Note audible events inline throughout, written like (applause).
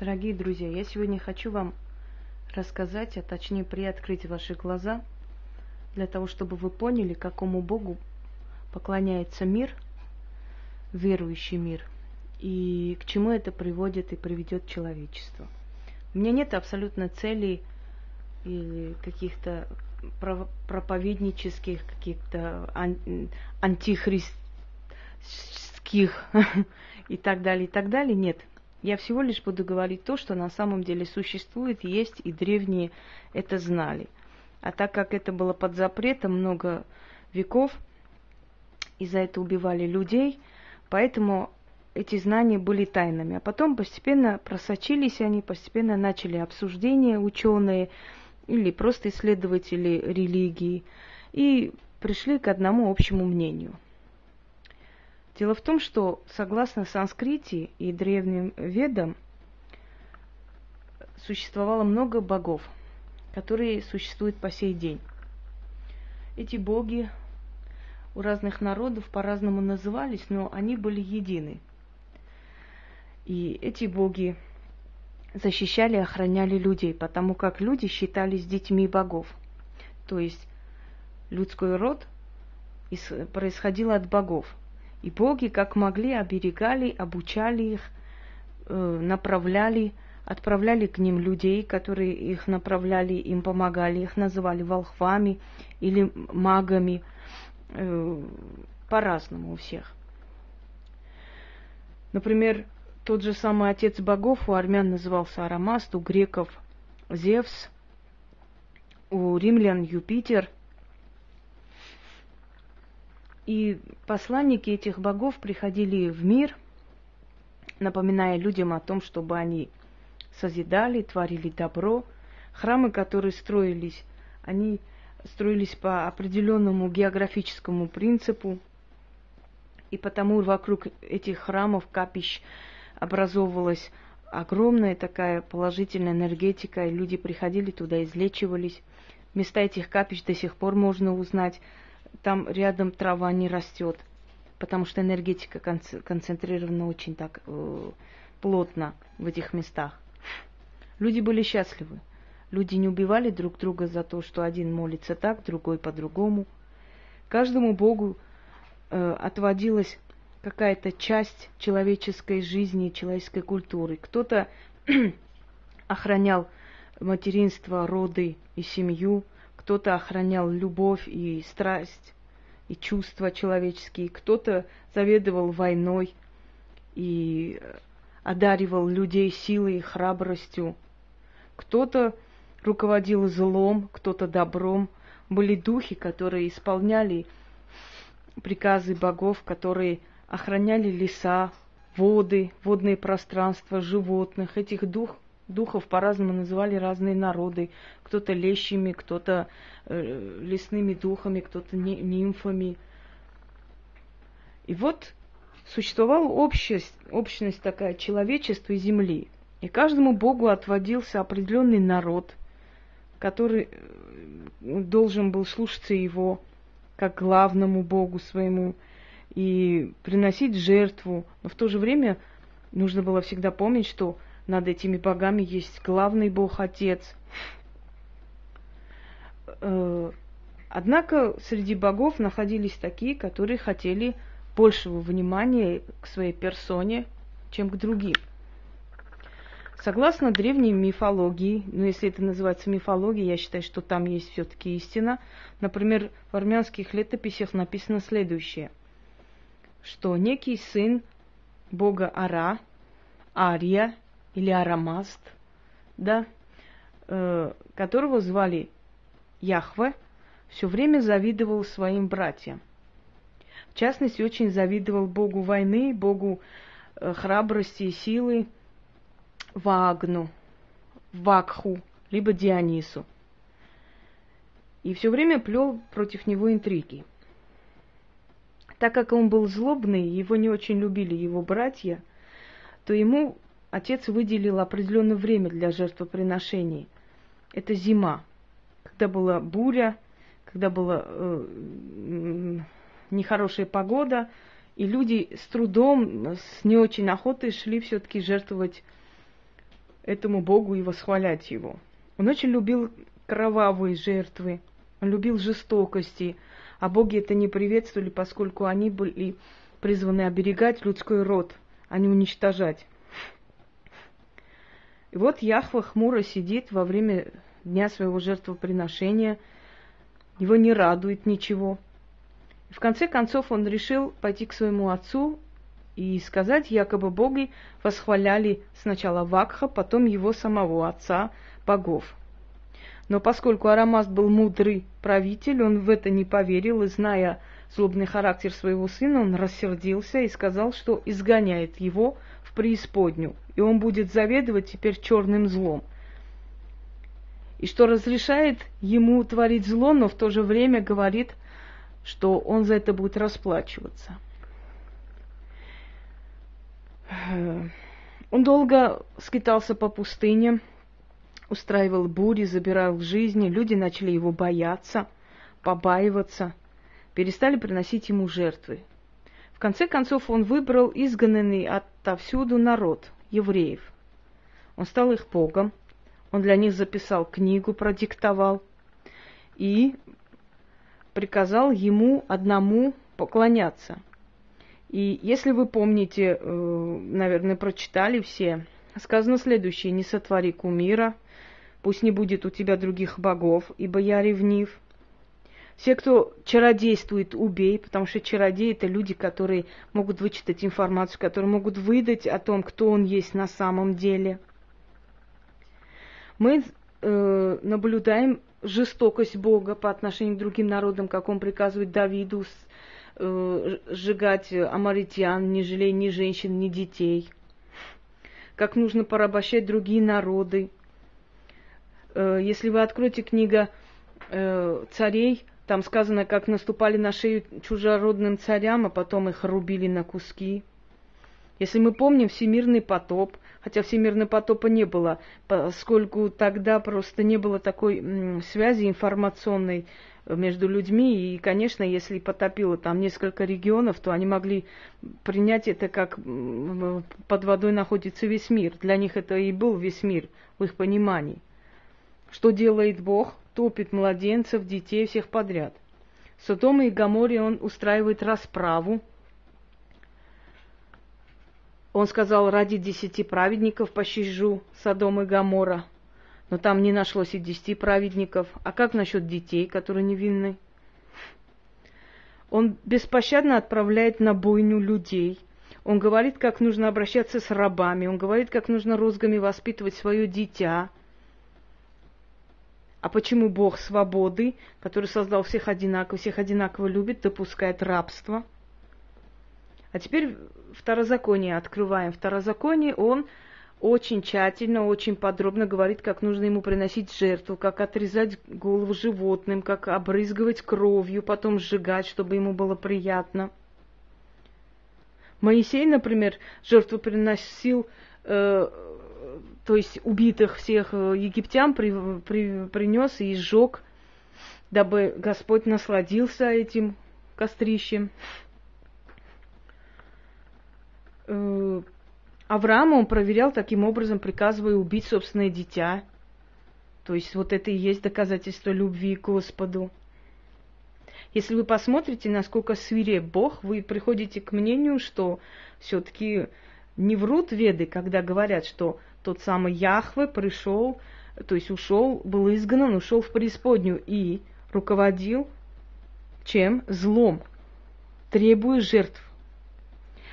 Дорогие друзья, я сегодня хочу вам рассказать, а точнее приоткрыть ваши глаза, для того, чтобы вы поняли, какому Богу поклоняется мир, верующий мир, и к чему это приводит и приведет человечество. У меня нет абсолютно целей или каких-то проповеднических, каких-то антихристских (laughs) и так далее, и так далее. Нет, я всего лишь буду говорить то, что на самом деле существует, есть, и древние это знали. А так как это было под запретом много веков, и за это убивали людей, поэтому эти знания были тайнами. А потом постепенно просочились они, постепенно начали обсуждения ученые или просто исследователи религии и пришли к одному общему мнению – Дело в том, что согласно санскрите и древним ведам существовало много богов, которые существуют по сей день. Эти боги у разных народов по-разному назывались, но они были едины. И эти боги защищали и охраняли людей, потому как люди считались детьми богов. То есть людской род происходил от богов – и боги, как могли, оберегали, обучали их, э, направляли, отправляли к ним людей, которые их направляли, им помогали, их называли волхвами или магами, э, по-разному у всех. Например, тот же самый отец богов у армян назывался Арамаст, у греков Зевс, у римлян Юпитер – и посланники этих богов приходили в мир, напоминая людям о том, чтобы они созидали, творили добро. Храмы, которые строились, они строились по определенному географическому принципу, и потому вокруг этих храмов, капищ образовывалась огромная такая положительная энергетика, и люди приходили туда, излечивались. Места этих капищ до сих пор можно узнать там рядом трава не растет, потому что энергетика концентрирована очень так э, плотно в этих местах. Люди были счастливы. Люди не убивали друг друга за то, что один молится так, другой по-другому. Каждому богу э, отводилась какая-то часть человеческой жизни, человеческой культуры. Кто-то (clears throat) охранял материнство, роды и семью, кто-то охранял любовь и страсть, и чувства человеческие, кто-то заведовал войной и одаривал людей силой и храбростью, кто-то руководил злом, кто-то добром. Были духи, которые исполняли приказы богов, которые охраняли леса, воды, водные пространства, животных. Этих дух, Духов по-разному называли разные народы. Кто-то лещами, кто-то э, лесными духами, кто-то нимфами. И вот существовала общность, общность такая человечества и земли. И каждому богу отводился определенный народ, который э, должен был слушаться его как главному богу своему и приносить жертву. Но в то же время нужно было всегда помнить, что над этими богами есть главный бог Отец. Э, однако среди богов находились такие, которые хотели большего внимания к своей персоне, чем к другим. Согласно древней мифологии, ну если это называется мифологией, я считаю, что там есть все-таки истина. Например, в армянских летописях написано следующее, что некий сын бога Ара, Ария или Арамаст, да, э, которого звали Яхве, все время завидовал своим братьям. В частности, очень завидовал богу войны, богу э, храбрости и силы, Вагну, Вакху, либо Дионису. И все время плел против него интриги. Так как он был злобный, его не очень любили его братья, то ему отец выделил определенное время для жертвоприношений. Это зима, когда была буря, когда была э, нехорошая погода, и люди с трудом, с не очень охотой шли все-таки жертвовать этому Богу и восхвалять его. Он очень любил кровавые жертвы, он любил жестокости, а боги это не приветствовали, поскольку они были призваны оберегать людской род, а не уничтожать. И вот Яхва хмуро сидит во время дня своего жертвоприношения, его не радует ничего. И в конце концов он решил пойти к своему отцу и сказать, якобы боги восхваляли сначала Вакха, потом его самого отца богов. Но поскольку Арамаст был мудрый правитель, он в это не поверил, и зная злобный характер своего сына, он рассердился и сказал, что изгоняет его в преисподнюю, и он будет заведовать теперь черным злом. И что разрешает ему творить зло, но в то же время говорит, что он за это будет расплачиваться. Он долго скитался по пустыне, устраивал бури, забирал жизни, люди начали его бояться, побаиваться, перестали приносить ему жертвы. В конце концов он выбрал изгнанный отовсюду народ, евреев. Он стал их богом, он для них записал книгу, продиктовал и приказал ему одному поклоняться. И если вы помните, э, наверное, прочитали все, сказано следующее, не сотвори кумира, Пусть не будет у тебя других богов, ибо я ревнив. Все, кто чародействует, убей, потому что чародеи это люди, которые могут вычитать информацию, которые могут выдать о том, кто он есть на самом деле. Мы э, наблюдаем жестокость Бога по отношению к другим народам, как он приказывает Давиду э, сжигать амаритян, не жалей ни женщин, ни детей. Как нужно порабощать другие народы. Э, если вы откроете книга э, царей, там сказано, как наступали на шею чужеродным царям, а потом их рубили на куски. Если мы помним всемирный потоп, хотя всемирного потопа не было, поскольку тогда просто не было такой связи информационной между людьми, и, конечно, если потопило там несколько регионов, то они могли принять это как под водой находится весь мир. Для них это и был весь мир в их понимании. Что делает Бог? Топит младенцев, детей, всех подряд. Содома и Гаморе он устраивает расправу. Он сказал, ради десяти праведников пощажу Содом и Гамора. Но там не нашлось и десяти праведников. А как насчет детей, которые невинны? Он беспощадно отправляет на бойню людей. Он говорит, как нужно обращаться с рабами. Он говорит, как нужно розгами воспитывать свое дитя – а почему Бог свободы, который создал всех одинаково, всех одинаково любит, допускает рабство? А теперь второзаконие открываем. Второзаконие он очень тщательно, очень подробно говорит, как нужно ему приносить жертву, как отрезать голову животным, как обрызгивать кровью, потом сжигать, чтобы ему было приятно. Моисей, например, жертву приносил э, то есть убитых всех э, египтян при, при, принес и сжег, дабы Господь насладился этим кострищем. Э, Авраама он проверял таким образом, приказывая убить собственное дитя. То есть вот это и есть доказательство любви к Господу. Если вы посмотрите, насколько свиреп Бог, вы приходите к мнению, что все-таки не врут веды, когда говорят, что тот самый Яхве пришел, то есть ушел, был изгнан, ушел в преисподнюю и руководил чем? Злом, требуя жертв.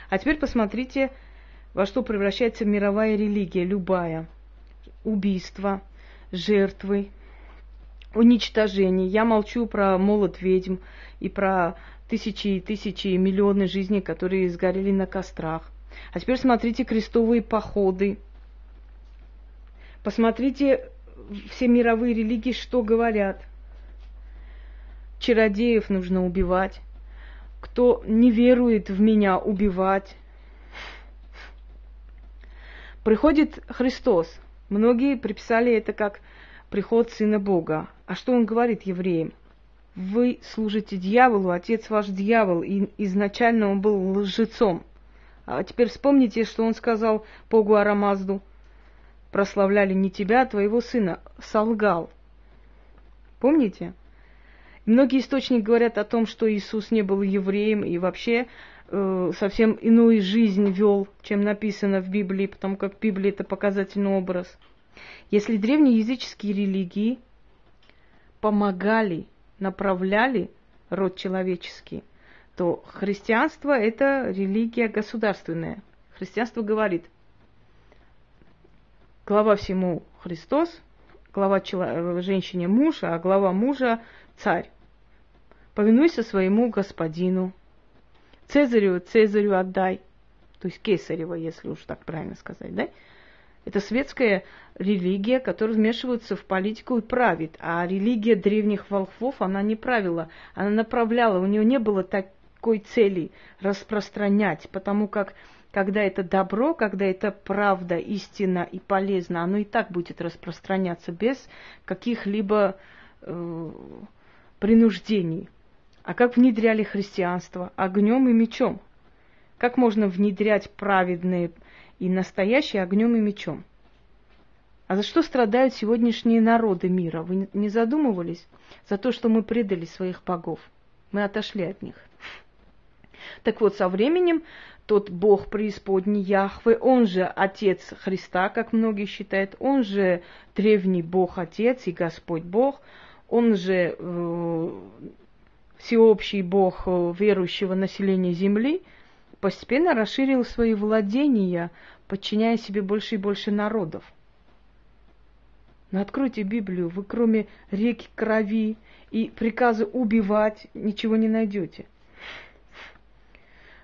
А теперь посмотрите, во что превращается мировая религия, любая. Убийство, жертвы, уничтожение. Я молчу про молот ведьм и про тысячи и тысячи и миллионы жизней, которые сгорели на кострах. А теперь смотрите крестовые походы, Посмотрите, все мировые религии что говорят. Чародеев нужно убивать. Кто не верует в меня, убивать. Приходит Христос. Многие приписали это как приход Сына Бога. А что он говорит евреям? Вы служите дьяволу, отец ваш дьявол, и изначально он был лжецом. А теперь вспомните, что он сказал Богу Арамазду – прославляли не тебя, а твоего сына. Солгал. Помните? Многие источники говорят о том, что Иисус не был евреем и вообще э, совсем иную жизнь вел, чем написано в Библии, потому как Библия это показательный образ. Если древние языческие религии помогали, направляли род человеческий, то христианство это религия государственная. Христианство говорит, глава всему Христос, глава чело- женщине муж, а глава мужа царь. Повинуйся своему господину. Цезарю Цезарю отдай. То есть Кесарева, если уж так правильно сказать, да? Это светская религия, которая вмешивается в политику и правит. А религия древних волхвов, она не правила, она направляла. У нее не было такой цели распространять, потому как когда это добро, когда это правда, истина и полезно, оно и так будет распространяться без каких-либо э, принуждений. А как внедряли христианство? Огнем и мечом. Как можно внедрять праведные и настоящие огнем и мечом? А за что страдают сегодняшние народы мира? Вы не задумывались? За то, что мы предали своих богов. Мы отошли от них. Так вот, со временем тот Бог преисподней Яхве, он же Отец Христа, как многие считают, он же древний Бог Отец и Господь Бог, он же э, всеобщий Бог э, верующего населения Земли, постепенно расширил свои владения, подчиняя себе больше и больше народов. Но откройте Библию, вы кроме реки крови и приказа убивать ничего не найдете.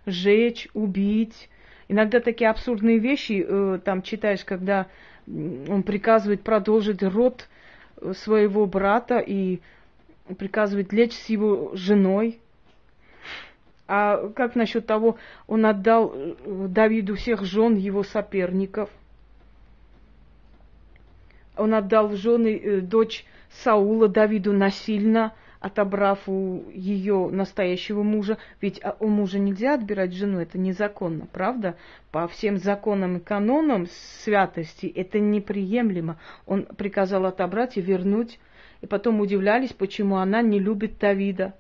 Жечь, убить. Иногда такие абсурдные вещи э, там читаешь, когда он приказывает продолжить род э, своего брата и приказывает лечь с его женой. А как насчет того, он отдал э, Давиду всех жен его соперников? Он отдал жены э, дочь Саула Давиду насильно, отобрав у ее настоящего мужа. Ведь а, у мужа нельзя отбирать жену, это незаконно, правда? По всем законам и канонам святости это неприемлемо. Он приказал отобрать и вернуть и потом удивлялись, почему она не любит Давида.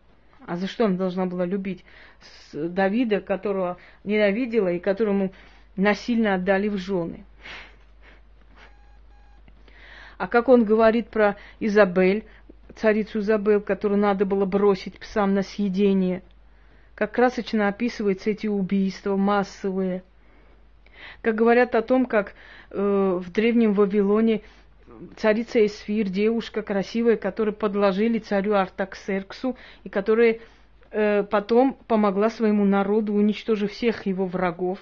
А за что она должна была любить Давида, которого ненавидела и которому насильно отдали в жены? А как он говорит про Изабель, царицу Изабель, которую надо было бросить псам на съедение? Как красочно описываются эти убийства массовые. Как говорят о том, как э, в древнем Вавилоне царица Эсфир, девушка красивая, которую подложили царю Артаксерксу, и которая э, потом помогла своему народу, уничтожив всех его врагов.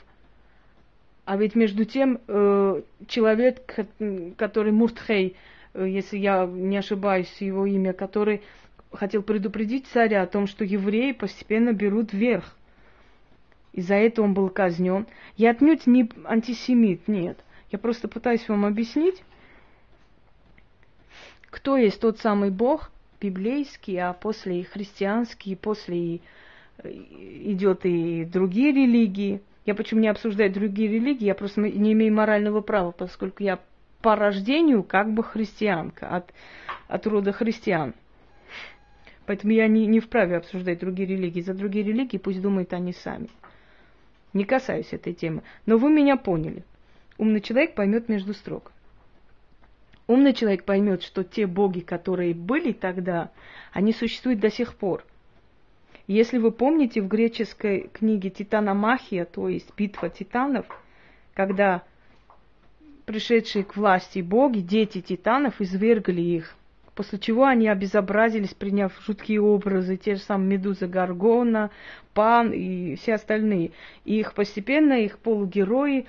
А ведь между тем э, человек, который Муртхей, если я не ошибаюсь, его имя, который хотел предупредить царя о том, что евреи постепенно берут верх. И за это он был казнен. Я отнюдь не антисемит, нет. Я просто пытаюсь вам объяснить, кто есть тот самый Бог библейский, а после и христианский, и после и э, идет и другие религии. Я почему не обсуждаю другие религии, я просто не имею морального права, поскольку я по рождению как бы христианка, от, от рода христиан. Поэтому я не, не вправе обсуждать другие религии. За другие религии пусть думают они сами. Не касаюсь этой темы. Но вы меня поняли. Умный человек поймет между строк. Умный человек поймет, что те боги, которые были тогда, они существуют до сих пор. Если вы помните в греческой книге Титаномахия, то есть битва титанов, когда пришедшие к власти боги, дети титанов, извергли их, после чего они обезобразились, приняв жуткие образы, те же самые Медуза Гаргона, Пан и все остальные. И их постепенно, их полугерои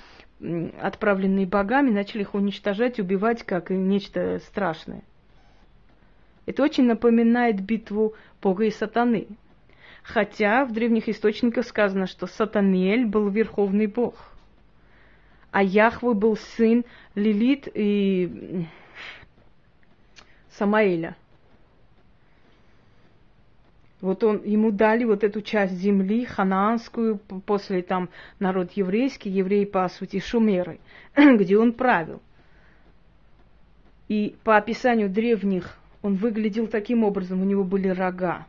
отправленные богами, начали их уничтожать, убивать как нечто страшное. Это очень напоминает битву Бога и сатаны. Хотя в древних источниках сказано, что Сатаниэль был верховный бог, а Яхвы был сын Лилит и Самаэля – вот он, ему дали вот эту часть земли, ханаанскую, после там народ еврейский, евреи, по сути, шумеры, (clears throat) где он правил. И по описанию древних он выглядел таким образом, у него были рога.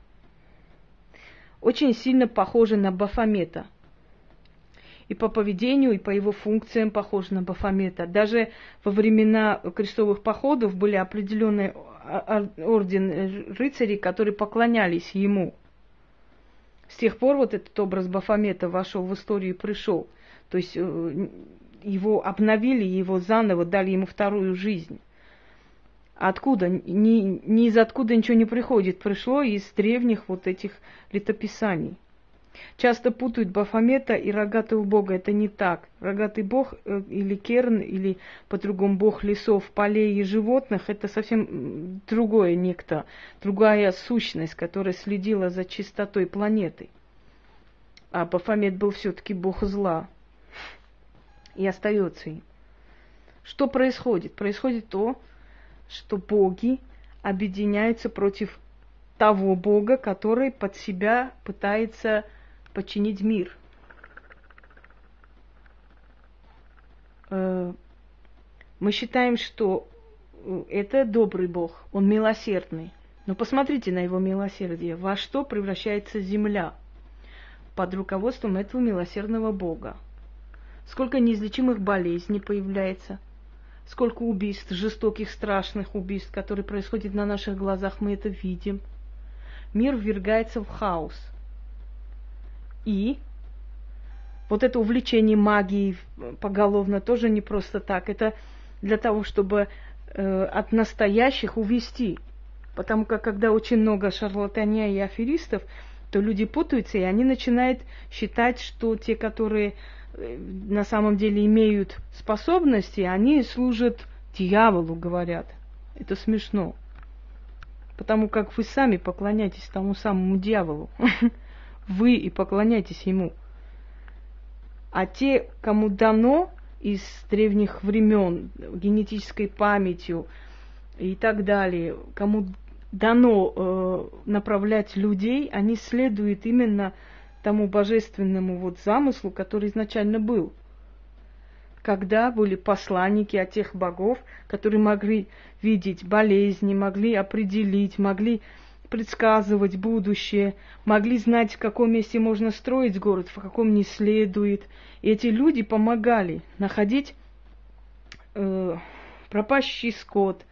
Очень сильно похожи на Бафомета. И по поведению, и по его функциям похож на Бафомета. Даже во времена крестовых походов были определенные орден рыцарей, которые поклонялись ему. С тех пор вот этот образ Бафомета вошел в историю и пришел. То есть э, его обновили, его заново дали ему вторую жизнь. Откуда? Ни, ни из откуда ничего не приходит. Пришло из древних вот этих летописаний. Часто путают Бафомета и рогатого бога. Это не так. Рогатый бог э, или керн, или по-другому бог лесов, полей и животных, это совсем другое некто, другая сущность, которая следила за чистотой планеты. А Бафомет был все-таки бог зла. И остается им. Что происходит? Происходит то, что боги объединяются против того бога, который под себя пытается подчинить мир. Э, мы считаем, что э, это добрый бог, он милосердный. Но посмотрите на его милосердие. Во что превращается земля под руководством этого милосердного бога? Сколько неизлечимых болезней появляется – сколько убийств, жестоких, страшных убийств, которые происходят на наших глазах, мы это видим. Мир ввергается в хаос. И вот это увлечение магией поголовно тоже не просто так. Это для того, чтобы э, от настоящих увести. Потому как когда очень много шарлатания и аферистов, то люди путаются, и они начинают считать, что те, которые Э, на самом деле имеют способности, они служат дьяволу, говорят. Это смешно. Потому как вы сами поклоняетесь тому самому дьяволу. (laughs) Вы и поклоняйтесь ему. А те, кому дано из древних времен генетической памятью и так далее, кому дано э, направлять людей, они следуют именно тому божественному вот замыслу, который изначально был. Когда были посланники от тех богов, которые могли видеть болезни, могли определить, могли предсказывать будущее, могли знать, в каком месте можно строить город, в каком не следует. И эти люди помогали находить э, пропащий скот,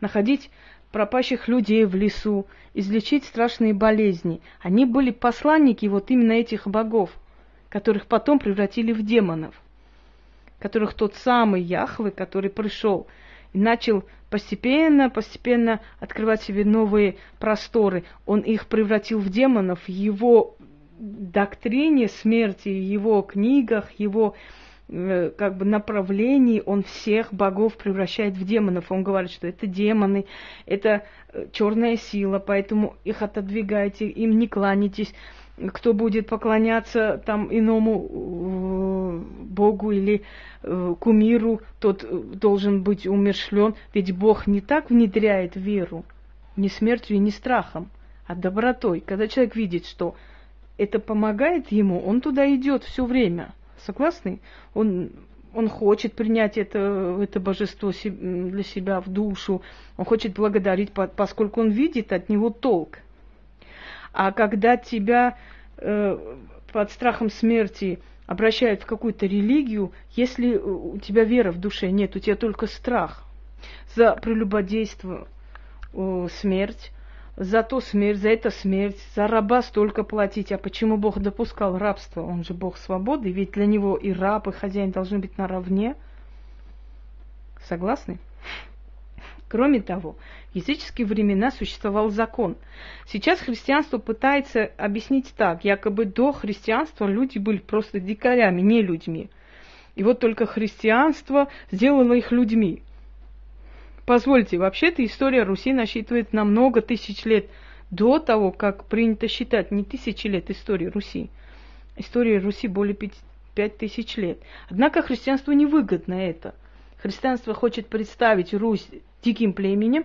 находить пропащих людей в лесу, излечить страшные болезни. Они были посланники вот именно этих богов, которых потом превратили в демонов, которых тот самый Яхве, который пришел и начал постепенно, постепенно открывать себе новые просторы, он их превратил в демонов, его доктрине смерти, его книгах, его Э, как бы направлений он всех богов превращает в демонов. Он говорит, что это демоны, это э, черная сила, поэтому их отодвигайте, им не кланяйтесь. Кто будет поклоняться там иному э, богу или кумиру, тот должен быть умершлен. Ведь Бог не так внедряет веру, не смертью и не страхом, а добротой. Когда человек видит, что это помогает ему, он туда идет все время – Согласны? Он, он хочет принять это, это божество для себя в душу, он хочет благодарить, поскольку он видит от него толк. А когда тебя э, под страхом смерти обращают в какую-то религию, если у тебя вера в душе нет, у тебя только страх за прелюбодейство, э, смерть, за то смерть, за это смерть, за раба столько платить. А почему Бог допускал рабство? Он же Бог свободы, ведь для него и раб, и хозяин должны быть наравне. Согласны? Кроме того, в языческие времена существовал закон. Сейчас христианство пытается объяснить так, якобы до христианства люди были просто дикарями, не людьми. И вот только христианство сделало их людьми. Позвольте, вообще-то история Руси насчитывает на много тысяч лет до того, как принято считать не тысячи лет истории Руси. История Руси более пять тысяч лет. Однако христианству невыгодно это. Христианство хочет представить Русь диким племенем,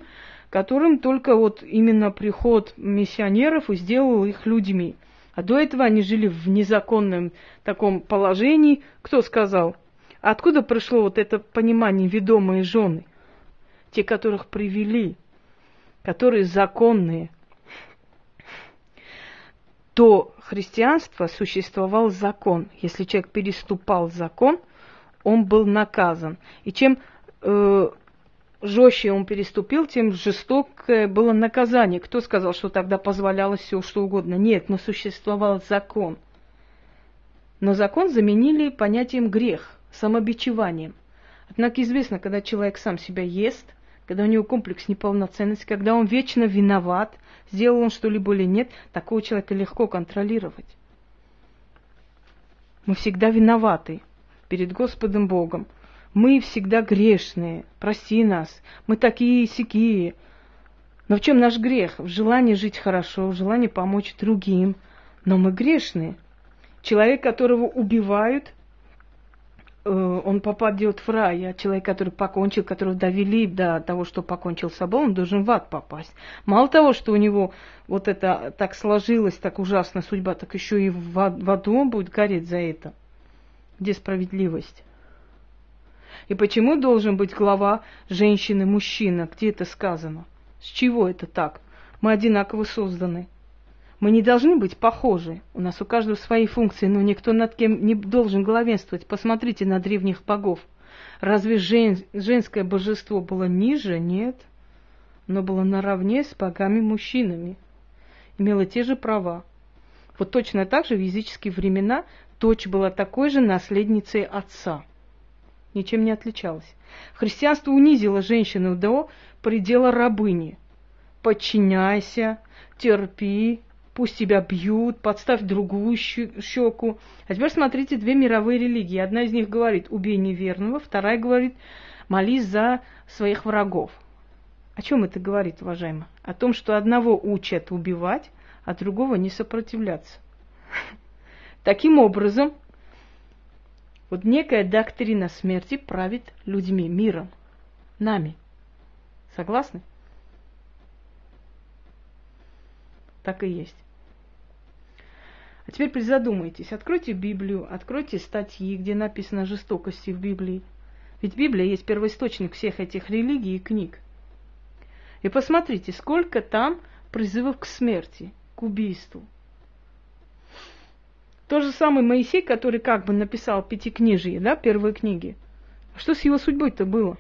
которым только вот именно приход миссионеров и сделал их людьми. А до этого они жили в незаконном таком положении. Кто сказал? Откуда пришло вот это понимание ведомые жены? те, которых привели, которые законные, до христианства существовал закон. Если человек переступал закон, он был наказан. И чем э, жестче он переступил, тем жестокое было наказание. Кто сказал, что тогда позволялось все что угодно? Нет, но существовал закон. Но закон заменили понятием грех, самобичеванием. Однако известно, когда человек сам себя ест, когда у него комплекс неполноценности, когда он вечно виноват, сделал он что-либо или нет, такого человека легко контролировать. Мы всегда виноваты перед Господом Богом. Мы всегда грешные. Прости нас. Мы такие сякие. Но в чем наш грех? В желании жить хорошо, в желании помочь другим. Но мы грешные. Человек, которого убивают, Э, он попадет в рай, а человек, который покончил, которого довели до того, что покончил с собой, он должен в ад попасть. Мало того, что у него вот это так сложилось, так ужасная судьба, так еще и в аду он будет гореть за это. Где справедливость? И почему должен быть глава женщины-мужчина? Где это сказано? С чего это так? Мы одинаково созданы. Мы не должны быть похожи. У нас у каждого свои функции, но никто над кем не должен главенствовать. Посмотрите на древних богов. Разве жен, женское божество было ниже? Нет. Но было наравне с богами-мужчинами. Имело те же права. Вот точно так же в языческие времена дочь была такой же наследницей отца. Ничем не отличалась. Христианство унизило женщину до предела рабыни. Подчиняйся, терпи, пусть тебя бьют, подставь другую щеку. А теперь смотрите две мировые религии. Одна из них говорит «убей неверного», вторая говорит «молись за своих врагов». О чем это говорит, уважаемые? О том, что одного учат убивать, а другого не сопротивляться. Таким образом, вот некая доктрина смерти правит людьми, миром, нами. Согласны? Так и есть. А теперь призадумайтесь, откройте Библию, откройте статьи, где написано о жестокости в Библии. Ведь Библия есть первоисточник всех этих религий и книг. И посмотрите, сколько там призывов к смерти, к убийству. То же самый Моисей, который как бы написал пятикнижие, да, первые книги. А что с его судьбой-то было?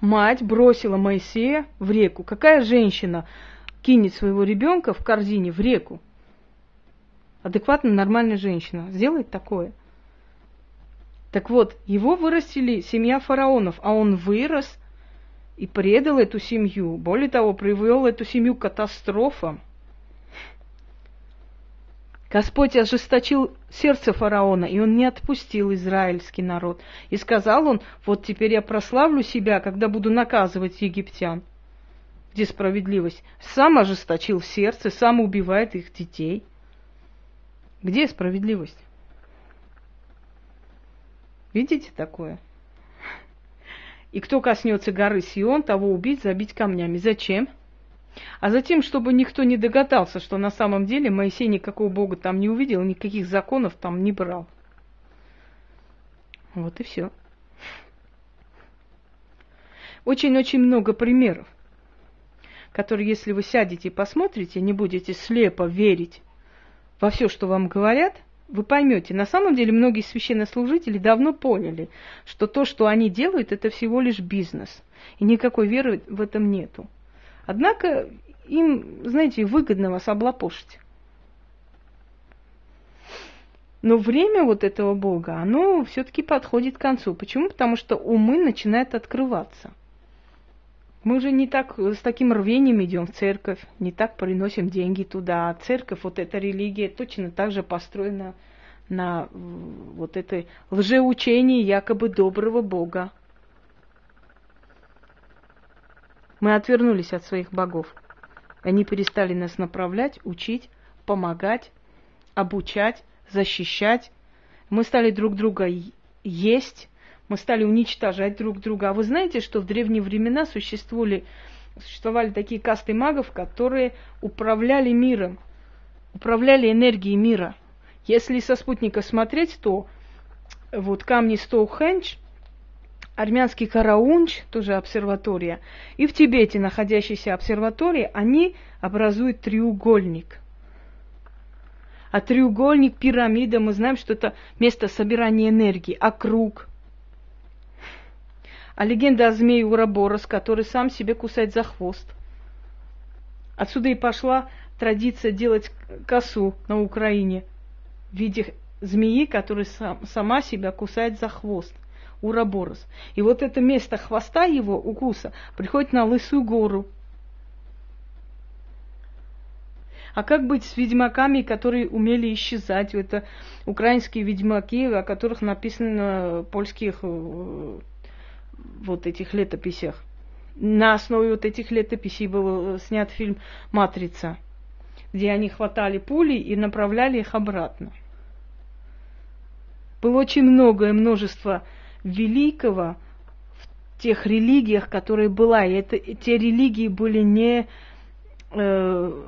Мать бросила Моисея в реку. Какая женщина кинет своего ребенка в корзине в реку? адекватная, нормальная женщина сделает такое. Так вот, его вырастили семья фараонов, а он вырос и предал эту семью. Более того, привел эту семью к катастрофам. Господь ожесточил сердце фараона, и он не отпустил израильский народ. И сказал он, вот теперь я прославлю себя, когда буду наказывать египтян. Где справедливость? Сам ожесточил сердце, сам убивает их детей – где справедливость? Видите такое? И кто коснется горы Сион, того убить, забить камнями. Зачем? А затем, чтобы никто не догадался, что на самом деле Моисей никакого Бога там не увидел, никаких законов там не брал. Вот и все. Очень-очень много примеров, которые, если вы сядете и посмотрите, не будете слепо верить во все, что вам говорят, вы поймете, на самом деле многие священнослужители давно поняли, что то, что они делают, это всего лишь бизнес. И никакой веры в этом нету. Однако им, знаете, выгодно вас облапошить. Но время вот этого Бога, оно все-таки подходит к концу. Почему? Потому что умы начинают открываться – мы уже не так с таким рвением идем в церковь, не так приносим деньги туда. А церковь, вот эта религия, точно так же построена на вот этой лжеучении якобы доброго Бога. Мы отвернулись от своих богов. Они перестали нас направлять, учить, помогать, обучать, защищать. Мы стали друг друга есть, мы стали уничтожать друг друга. А вы знаете, что в древние времена существовали, существовали такие касты магов, которые управляли миром, управляли энергией мира. Если со спутника смотреть, то вот камни Стоухендж, армянский Караунч, тоже обсерватория, и в Тибете находящаяся обсерватория, они образуют треугольник. А треугольник, пирамида, мы знаем, что это место собирания энергии, а круг. А легенда о змее Ураборос, который сам себе кусает за хвост. Отсюда и пошла традиция делать косу на Украине в виде змеи, которая сам, сама себя кусает за хвост. Ураборос. И вот это место хвоста его, укуса, приходит на Лысую гору. А как быть с ведьмаками, которые умели исчезать? Это украинские ведьмаки, о которых написано в польских э, вот этих летописях. На основе вот этих летописей был снят фильм «Матрица», где они хватали пули и направляли их обратно. Было очень многое множество великого в тех религиях, которые была. И это, те религии были не, э,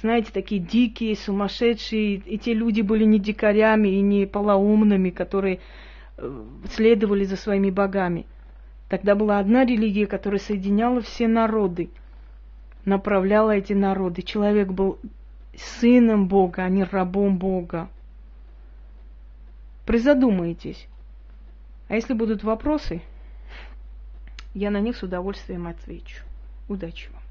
знаете, такие дикие, сумасшедшие. И те люди были не дикарями и не полоумными, которые э, следовали за своими богами. Тогда была одна религия, которая соединяла все народы, направляла эти народы. Человек был сыном Бога, а не рабом Бога. Призадумайтесь. А если будут вопросы, я на них с удовольствием отвечу. Удачи вам!